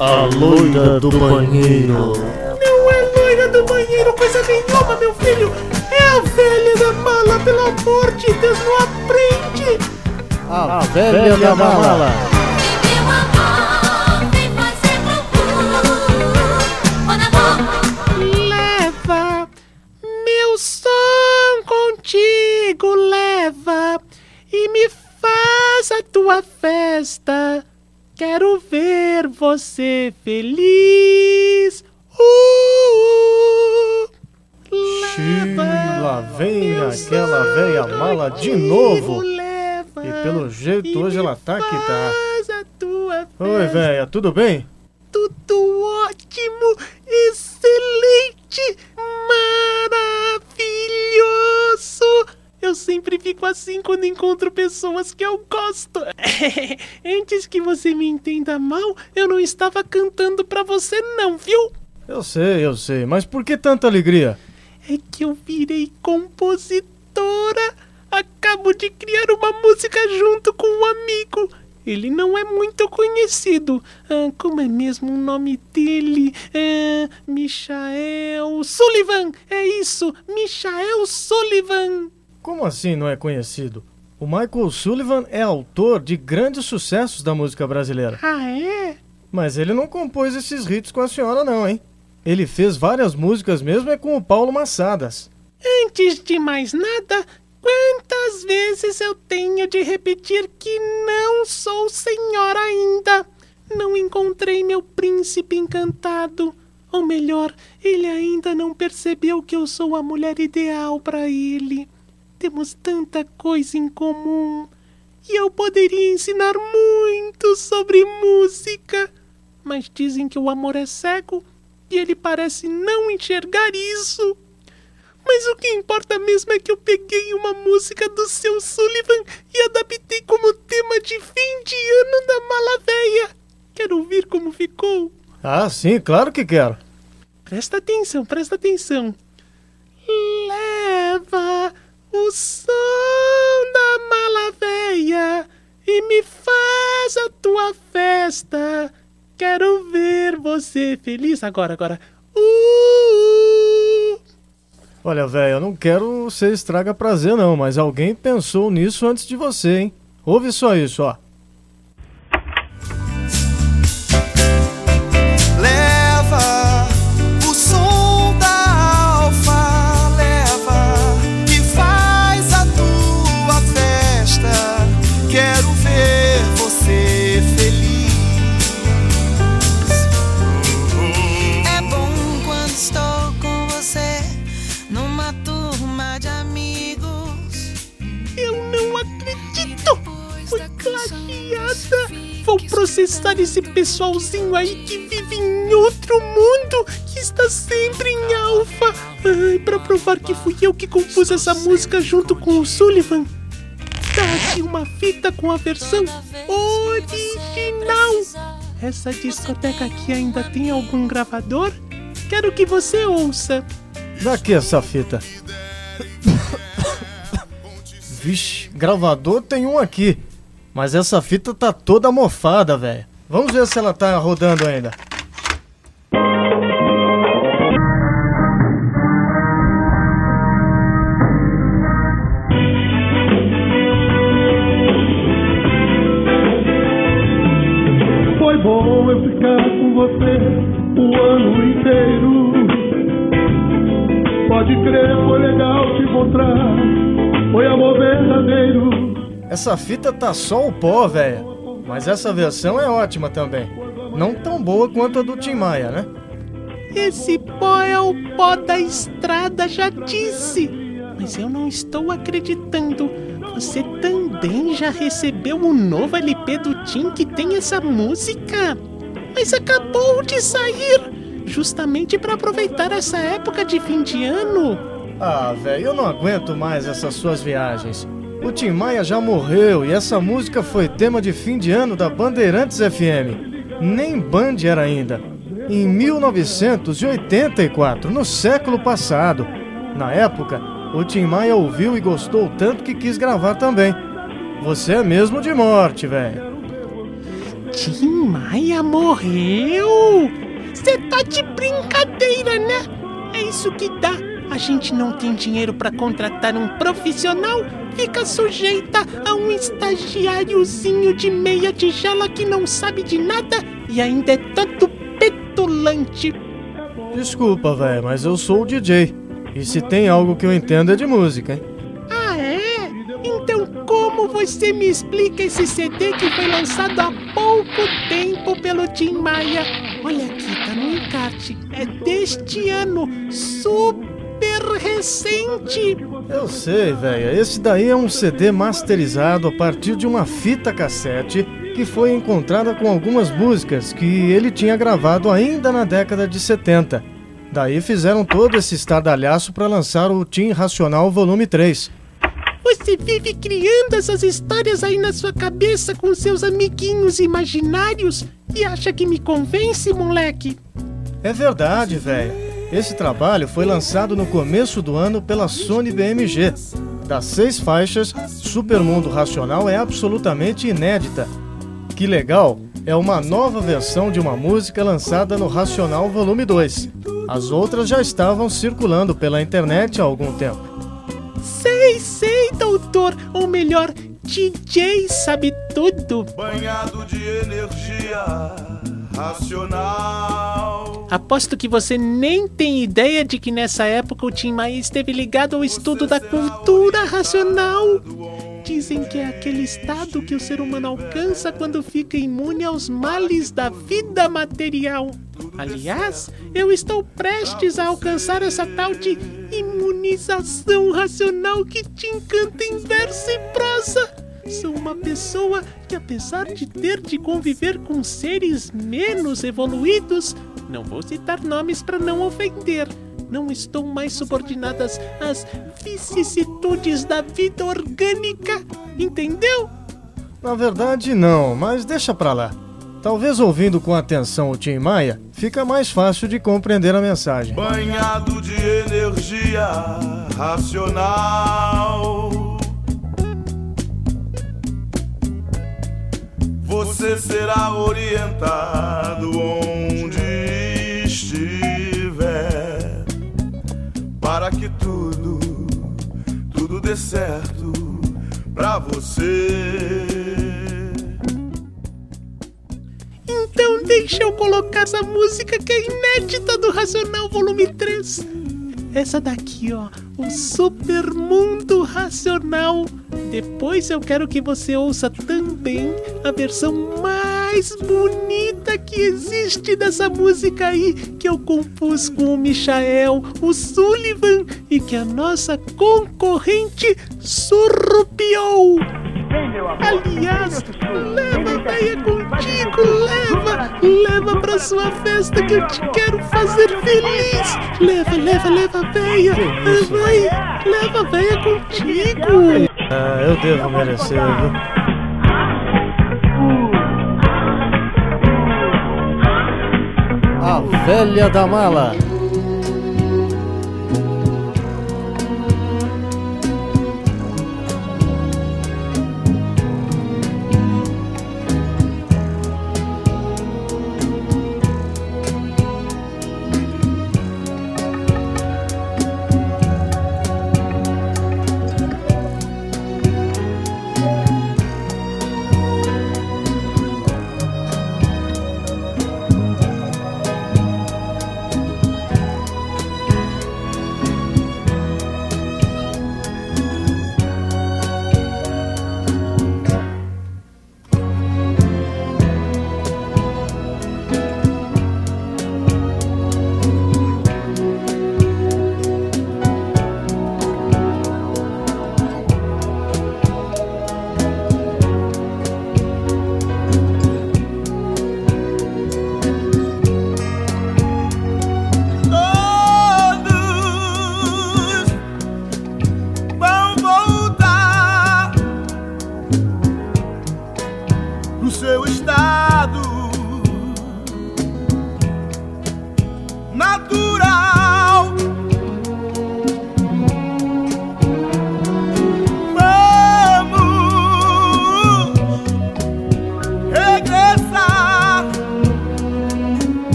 A loira do banheiro. Não é loira do banheiro, coisa nenhuma, meu filho. É a velha da mala, pelo amor de Deus, não aprende. A, velha, da mala. Meu som contigo, leva e me faz a tua festa. Quero ver você feliz. Uh, lá vem aquela velha mala de novo. leva E pelo jeito hoje ela tá que tá. Oi, velha, tudo bem? Assim quando encontro pessoas que eu gosto. Antes que você me entenda mal, eu não estava cantando pra você não, viu? Eu sei, eu sei, mas por que tanta alegria? É que eu virei compositora. Acabo de criar uma música junto com um amigo. Ele não é muito conhecido. Ah, como é mesmo o nome dele? Ah, Michael Sullivan. É isso, Michael Sullivan. Como assim não é conhecido? O Michael Sullivan é autor de grandes sucessos da música brasileira. Ah, é? Mas ele não compôs esses hits com a senhora, não, hein? Ele fez várias músicas mesmo é com o Paulo Massadas. Antes de mais nada, quantas vezes eu tenho de repetir que não sou senhora ainda? Não encontrei meu príncipe encantado. Ou melhor, ele ainda não percebeu que eu sou a mulher ideal para ele. Temos tanta coisa em comum. E eu poderia ensinar muito sobre música. Mas dizem que o amor é cego e ele parece não enxergar isso. Mas o que importa mesmo é que eu peguei uma música do seu Sullivan e adaptei como tema de fim de ano da mala véia. Quer ouvir como ficou? Ah, sim, claro que quero. Presta atenção, presta atenção. Leva o som da mala véia e me faz a tua festa. Quero ver você feliz. Agora, agora. Uh! Olha, velho, eu não quero ser estraga prazer, não, mas alguém pensou nisso antes de você, hein? Ouve só isso, ó. Pessoalzinho aí que vive em outro mundo, que está sempre em alfa. Ai, pra provar que fui eu que compus essa música junto com o Sullivan. Tá aqui uma fita com a versão original. Essa discoteca aqui ainda tem algum gravador? Quero que você ouça. Daqui essa fita. Vixe, gravador tem um aqui. Mas essa fita tá toda mofada, velho. Vamos ver se ela tá rodando ainda. Foi bom eu ficar com você o ano inteiro. Pode crer, foi legal te encontrar. Foi amor verdadeiro. Essa fita tá só o pó, velho. Mas essa versão é ótima também. Não tão boa quanto a do Tim Maia, né? Esse pó é o pó da estrada, já disse. Mas eu não estou acreditando. Você também já recebeu o novo LP do Tim que tem essa música? Mas acabou de sair! Justamente para aproveitar essa época de fim de ano. Ah, velho, eu não aguento mais essas suas viagens. O Tim Maia já morreu e essa música foi tema de fim de ano da Bandeirantes FM. Nem Band era ainda. Em 1984, no século passado. Na época, o Tim Maia ouviu e gostou tanto que quis gravar também. Você é mesmo de morte, velho. Tim Maia morreu? Você tá de brincadeira, né? É isso que dá. A gente não tem dinheiro pra contratar um profissional, fica sujeita a um estagiáriozinho de meia tigela que não sabe de nada e ainda é tanto petulante. Desculpa, velho, mas eu sou o DJ. E se tem algo que eu entendo é de música, hein? Ah, é? Então como você me explica esse CD que foi lançado há pouco tempo pelo Tim Maia? Olha aqui, tá no encarte. É deste ano, super recente. Eu sei, velho. Esse daí é um CD masterizado a partir de uma fita cassete que foi encontrada com algumas músicas que ele tinha gravado ainda na década de 70. Daí fizeram todo esse estardalhaço para lançar o Tim Racional Volume 3. Você vive criando essas histórias aí na sua cabeça com seus amiguinhos imaginários e acha que me convence, moleque? É verdade, velho. Esse trabalho foi lançado no começo do ano pela Sony BMG. Das seis faixas, Supermundo Racional é absolutamente inédita. Que legal! É uma nova versão de uma música lançada no Racional Volume 2. As outras já estavam circulando pela internet há algum tempo. Sei, sei, doutor. Ou melhor, DJ sabe tudo. Banhado de energia racional. Aposto que você nem tem ideia de que nessa época o Tim Maia esteve ligado ao estudo da cultura racional. Dizem que é aquele estado que o ser humano alcança quando fica imune aos males da vida material. Aliás, eu estou prestes a alcançar essa tal de imunização racional que te encanta em verso e prosa. Sou uma pessoa que, apesar de ter de conviver com seres menos evoluídos, não vou citar nomes para não ofender, não estou mais subordinadas às vicissitudes da vida orgânica, entendeu? Na verdade, não, mas deixa pra lá. Talvez ouvindo com atenção o Tim Maia, fica mais fácil de compreender a mensagem. Banhado de energia racional. Você será orientado onde estiver para que tudo, tudo dê certo pra você. Então deixa eu colocar essa música que é inédita do Racional Volume 3. Essa daqui, ó, o Super Mundo Racional. Depois eu quero que você ouça também a versão mais bonita que existe dessa música aí, que eu compus com o Michael, o Sullivan e que a nossa concorrente surrupiou. Aliás, leva a veia contigo, leva, leva pra sua festa que eu te quero fazer feliz. Leva, leva, leva veia, vai, leva veia contigo. Ah, eu devo merecer, viu? A velha da mala.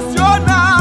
nacional.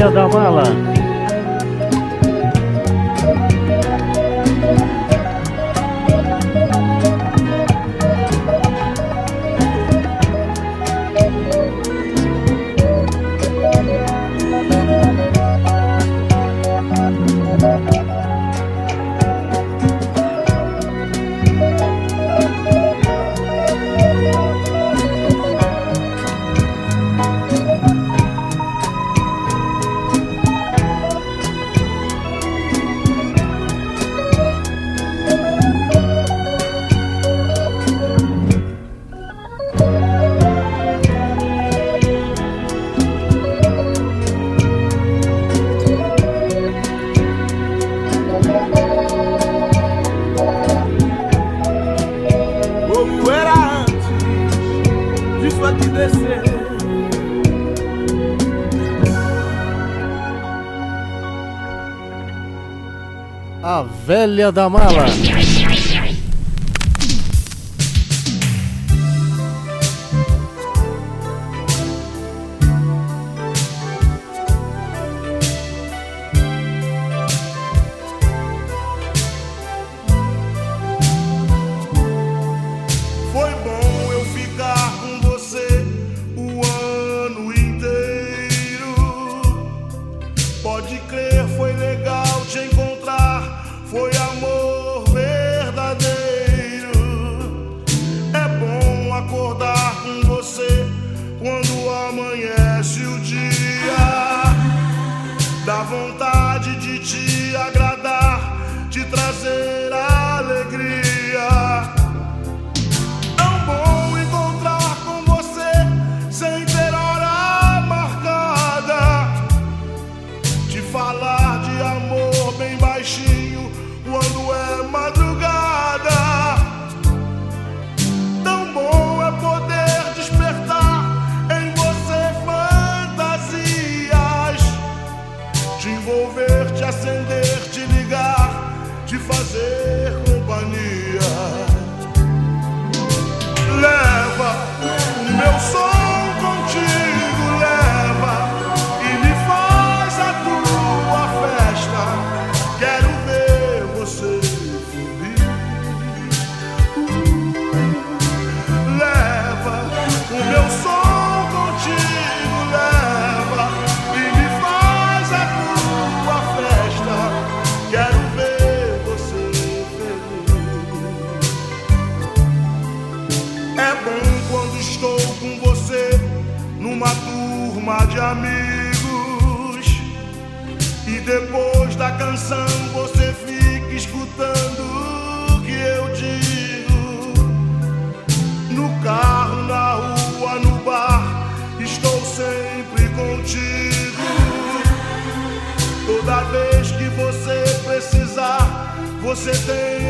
A velha da mala. Aqui descer. A velha da mala. Você tem